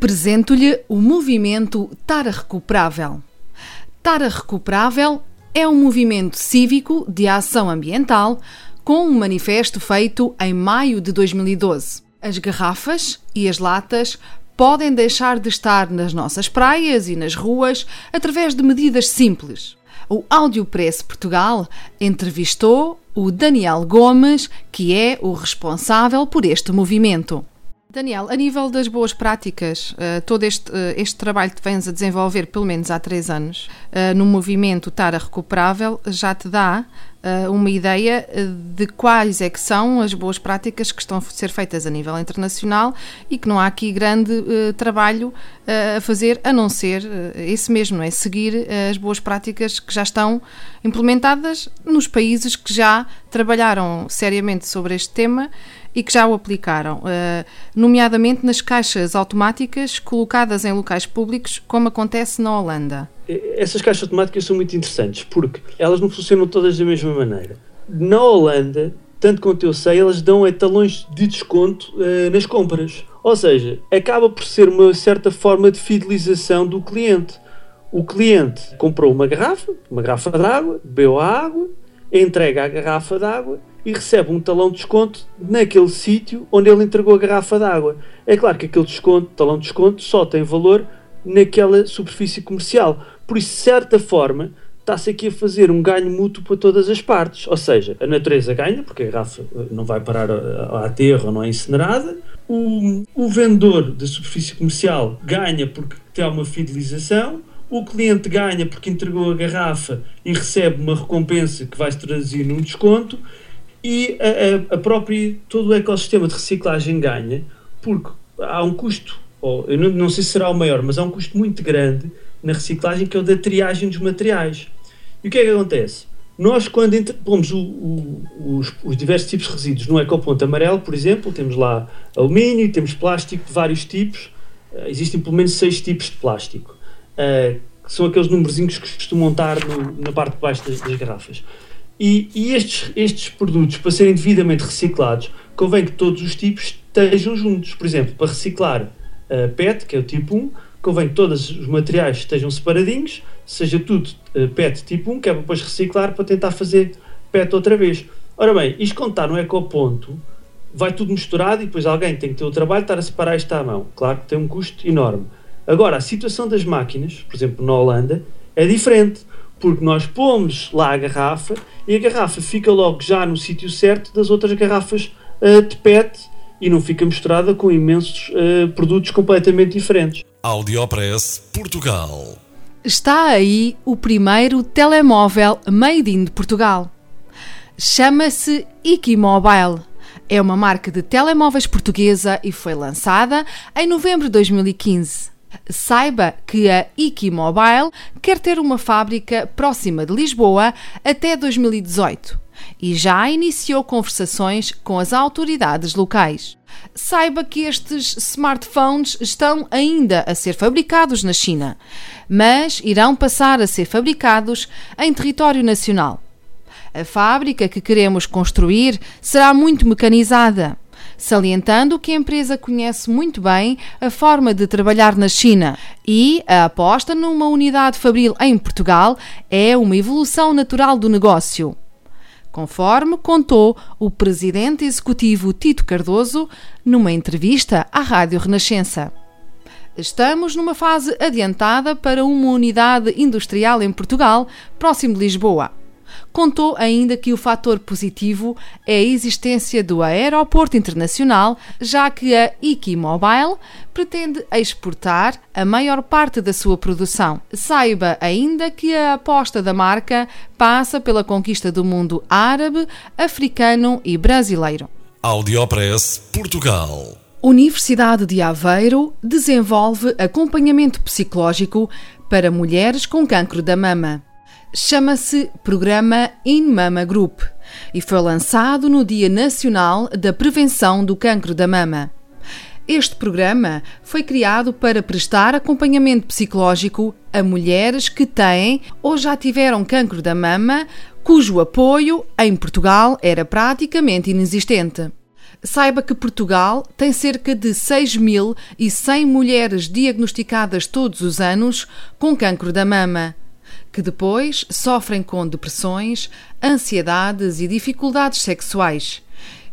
Apresento-lhe o movimento Tara Recuperável. Tara Recuperável é um movimento cívico de ação ambiental com um manifesto feito em maio de 2012. As garrafas e as latas podem deixar de estar nas nossas praias e nas ruas através de medidas simples. O Audiopress Portugal entrevistou o Daniel Gomes, que é o responsável por este movimento. Daniel, a nível das boas práticas, uh, todo este, uh, este trabalho que vens a desenvolver, pelo menos há três anos, uh, no movimento Tara Recuperável, já te dá uma ideia de quais é que são as boas práticas que estão a ser feitas a nível internacional e que não há aqui grande trabalho a fazer, a não ser esse mesmo, é? Seguir as boas práticas que já estão implementadas nos países que já trabalharam seriamente sobre este tema e que já o aplicaram, eh, nomeadamente nas caixas automáticas colocadas em locais públicos, como acontece na Holanda. Essas caixas automáticas são muito interessantes porque elas não funcionam todas da mesma maneira. Na Holanda, tanto quanto eu sei, elas dão etalões de desconto uh, nas compras. Ou seja, acaba por ser uma certa forma de fidelização do cliente. O cliente comprou uma garrafa, uma garrafa de água, bebeu a água, entrega a garrafa de água e recebe um talão de desconto naquele sítio onde ele entregou a garrafa d'água. É claro que aquele desconto, talão de desconto só tem valor naquela superfície comercial. Por isso, de certa forma, está-se aqui a fazer um ganho mútuo para todas as partes. Ou seja, a natureza ganha, porque a garrafa eh, não vai parar a aterro ou não é incinerada. O, o vendedor da superfície comercial ganha porque tem uma fidelização o cliente ganha porque entregou a garrafa e recebe uma recompensa que vai se traduzir num desconto e a, a, a própria, todo o ecossistema de reciclagem ganha, porque há um custo, ou, eu não, não sei se será o maior, mas há um custo muito grande na reciclagem que é o da triagem dos materiais. E o que é que acontece? Nós, quando pomos o, o, os, os, diversos tipos de resíduos no ecoponto amarelo, por exemplo, temos lá alumínio, temos plástico de vários tipos, uh, existem pelo menos seis tipos de plástico, uh, que são aqueles numerozinhos que costumam estar no, na parte de baixo das, das garrafas. E, e, estes, estes produtos, para serem devidamente reciclados, convém que todos os tipos estejam juntos. Por exemplo, para reciclar uh, PET, que é o tipo 1, convém que todos os materiais estejam separadinhos, seja tudo uh, PET tipo 1, que é para depois reciclar para tentar fazer PET outra vez. Ora bem, isto está no ecoponto, vai tudo misturado e depois alguém tem que ter o trabalho de estar a separar isto à mão. Claro que tem um custo enorme. Agora, a situação das máquinas, por exemplo, na Holanda, é diferente porque nós pomos lá a garrafa e a garrafa fica logo já no sítio certo das outras garrafas uh, de PET e não fica misturada com imensos uh, produtos completamente diferentes. Audiopress Portugal. Está aí o primeiro telemóvel made in Portugal. Chama-se Ikimobile. É uma marca de telemóveis portuguesa e foi lançada em novembro de 2015. Saiba que a Ikimobile quer ter uma fábrica próxima de Lisboa até 2018 e já iniciou conversações com as autoridades locais. Saiba que estes smartphones estão ainda a ser fabricados na China, mas irão passar a ser fabricados em território nacional. A fábrica que queremos construir será muito mecanizada salientando que a empresa conhece muito bem a forma de trabalhar na China e a aposta numa unidade fabril em Portugal é uma evolução natural do negócio. Conforme contou o presidente executivo Tito Cardoso numa entrevista à Rádio Renascença. Estamos numa fase adiantada para uma unidade industrial em Portugal, próximo de Lisboa. Contou ainda que o fator positivo é a existência do aeroporto internacional, já que a Equimobile pretende exportar a maior parte da sua produção. Saiba ainda que a aposta da marca passa pela conquista do mundo árabe, africano e brasileiro. Audiopress Portugal. Universidade de Aveiro desenvolve acompanhamento psicológico para mulheres com cancro da mama. Chama-se Programa In Mama Group e foi lançado no Dia Nacional da Prevenção do Cancro da Mama. Este programa foi criado para prestar acompanhamento psicológico a mulheres que têm ou já tiveram cancro da mama, cujo apoio em Portugal era praticamente inexistente. Saiba que Portugal tem cerca de 6.100 mulheres diagnosticadas todos os anos com cancro da mama que depois sofrem com depressões, ansiedades e dificuldades sexuais,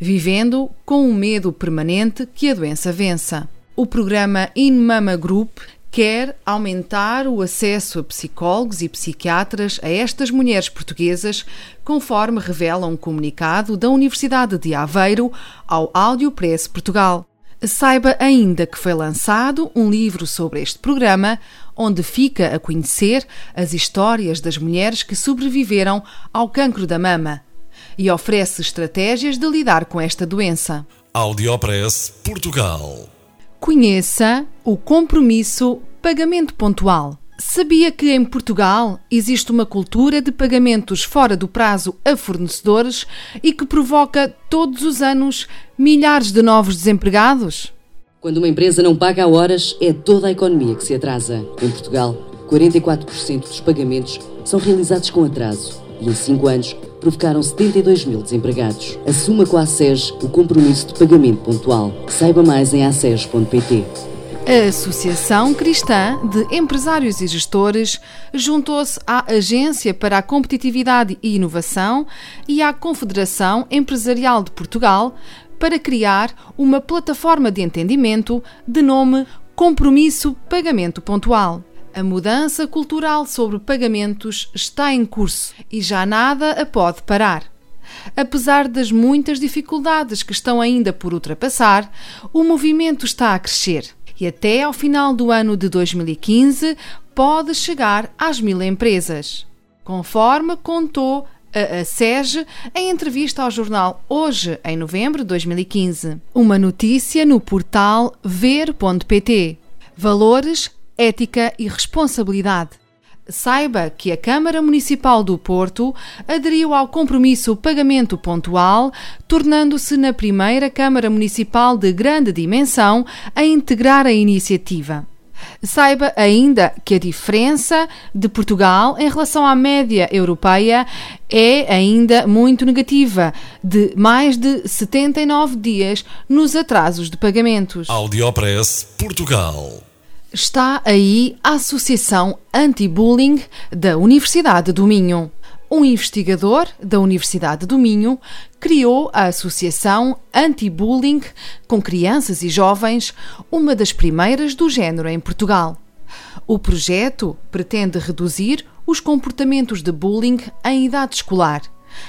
vivendo com o medo permanente que a doença vença. O programa In Mama Group quer aumentar o acesso a psicólogos e psiquiatras a estas mulheres portuguesas, conforme revela um comunicado da Universidade de Aveiro ao Audio Press Portugal. Saiba ainda que foi lançado um livro sobre este programa, onde fica a conhecer as histórias das mulheres que sobreviveram ao cancro da mama e oferece estratégias de lidar com esta doença. Audiopress Portugal. Conheça o compromisso pagamento pontual. Sabia que em Portugal existe uma cultura de pagamentos fora do prazo a fornecedores e que provoca todos os anos milhares de novos desempregados? Quando uma empresa não paga horas, é toda a economia que se atrasa. Em Portugal, 44% dos pagamentos são realizados com atraso e em 5 anos provocaram 72 mil desempregados. Assuma com a SES o compromisso de pagamento pontual. Saiba mais em aces.pt. A Associação Cristã de Empresários e Gestores juntou-se à Agência para a Competitividade e Inovação e à Confederação Empresarial de Portugal para criar uma plataforma de entendimento de nome Compromisso Pagamento Pontual. A mudança cultural sobre pagamentos está em curso e já nada a pode parar. Apesar das muitas dificuldades que estão ainda por ultrapassar, o movimento está a crescer e até ao final do ano de 2015 pode chegar às mil empresas. Conforme contou a, a SEG em entrevista ao jornal Hoje, em novembro de 2015. Uma notícia no portal ver.pt. Valores, ética e responsabilidade. Saiba que a Câmara Municipal do Porto aderiu ao compromisso pagamento pontual, tornando-se na primeira Câmara Municipal de grande dimensão a integrar a iniciativa. Saiba ainda que a diferença de Portugal em relação à média europeia é ainda muito negativa, de mais de 79 dias nos atrasos de pagamentos. Audiopress Portugal. Está aí a Associação Anti-Bullying da Universidade do Minho. Um investigador da Universidade do Minho criou a Associação Anti-Bullying com crianças e jovens, uma das primeiras do género em Portugal. O projeto pretende reduzir os comportamentos de bullying em idade escolar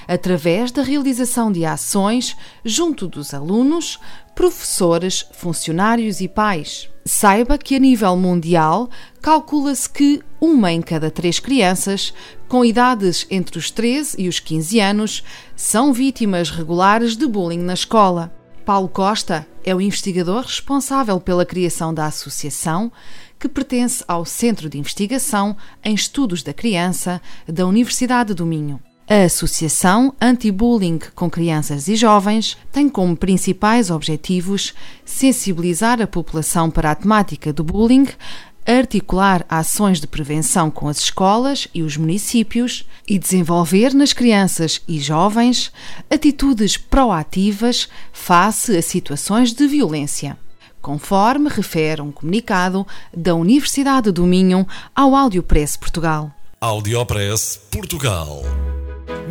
através da realização de ações junto dos alunos, professores, funcionários e pais. Saiba que a nível mundial calcula-se que uma em cada três crianças com idades entre os 13 e os 15 anos são vítimas regulares de bullying na escola. Paulo Costa é o investigador responsável pela criação da associação, que pertence ao Centro de Investigação em Estudos da Criança da Universidade do Minho. A Associação Anti-Bullying com Crianças e Jovens tem como principais objetivos sensibilizar a população para a temática do bullying, articular ações de prevenção com as escolas e os municípios e desenvolver nas crianças e jovens atitudes proativas face a situações de violência. Conforme refere um comunicado da Universidade do Minho ao Audiopress Portugal. Audiopress Portugal